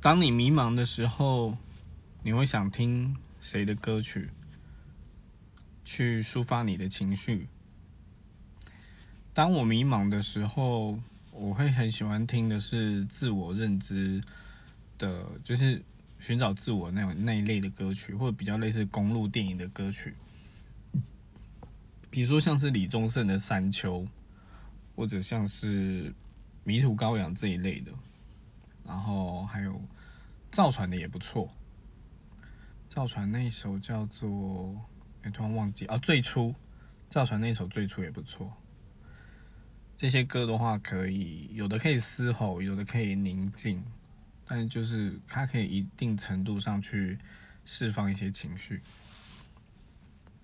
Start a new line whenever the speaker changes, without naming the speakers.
当你迷茫的时候，你会想听谁的歌曲，去抒发你的情绪？当我迷茫的时候，我会很喜欢听的是自我认知的，就是寻找自我那种那一类的歌曲，或者比较类似公路电影的歌曲，比如说像是李宗盛的《山丘》，或者像是迷途羔羊这一类的，然后还有赵传的也不错，赵传那一首叫做……哎，突然忘记啊，最初赵传那首最初也不错。这些歌的话，可以有的可以嘶吼，有的可以宁静，但就是它可以一定程度上去释放一些情绪。